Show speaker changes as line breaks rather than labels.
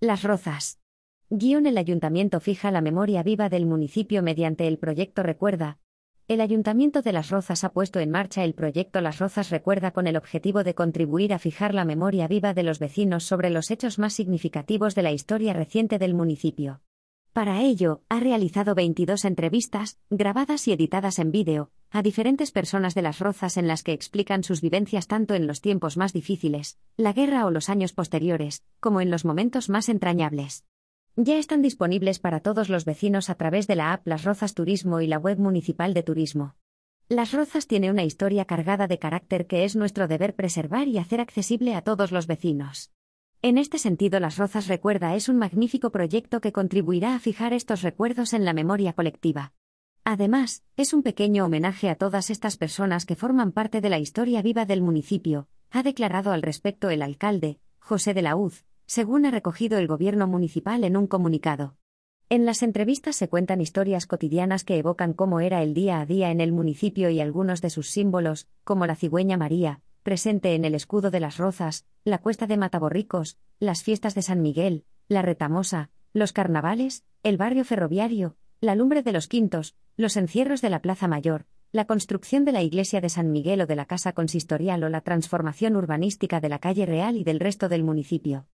Las Rozas. Guión El ayuntamiento fija la memoria viva del municipio mediante el proyecto Recuerda. El Ayuntamiento de Las Rozas ha puesto en marcha el proyecto Las Rozas Recuerda con el objetivo de contribuir a fijar la memoria viva de los vecinos sobre los hechos más significativos de la historia reciente del municipio. Para ello, ha realizado 22 entrevistas, grabadas y editadas en vídeo, a diferentes personas de las Rozas en las que explican sus vivencias tanto en los tiempos más difíciles, la guerra o los años posteriores, como en los momentos más entrañables. Ya están disponibles para todos los vecinos a través de la app Las Rozas Turismo y la web municipal de turismo. Las Rozas tiene una historia cargada de carácter que es nuestro deber preservar y hacer accesible a todos los vecinos. En este sentido, Las Rozas Recuerda es un magnífico proyecto que contribuirá a fijar estos recuerdos en la memoria colectiva. Además, es un pequeño homenaje a todas estas personas que forman parte de la historia viva del municipio, ha declarado al respecto el alcalde, José de la Uz, según ha recogido el gobierno municipal en un comunicado. En las entrevistas se cuentan historias cotidianas que evocan cómo era el día a día en el municipio y algunos de sus símbolos, como la cigüeña María, presente en el escudo de las Rozas, la cuesta de Mataborricos, las fiestas de San Miguel, la retamosa, los carnavales, el barrio ferroviario, la lumbre de los quintos, los encierros de la Plaza Mayor, la construcción de la iglesia de San Miguel o de la casa consistorial o la transformación urbanística de la calle Real y del resto del municipio.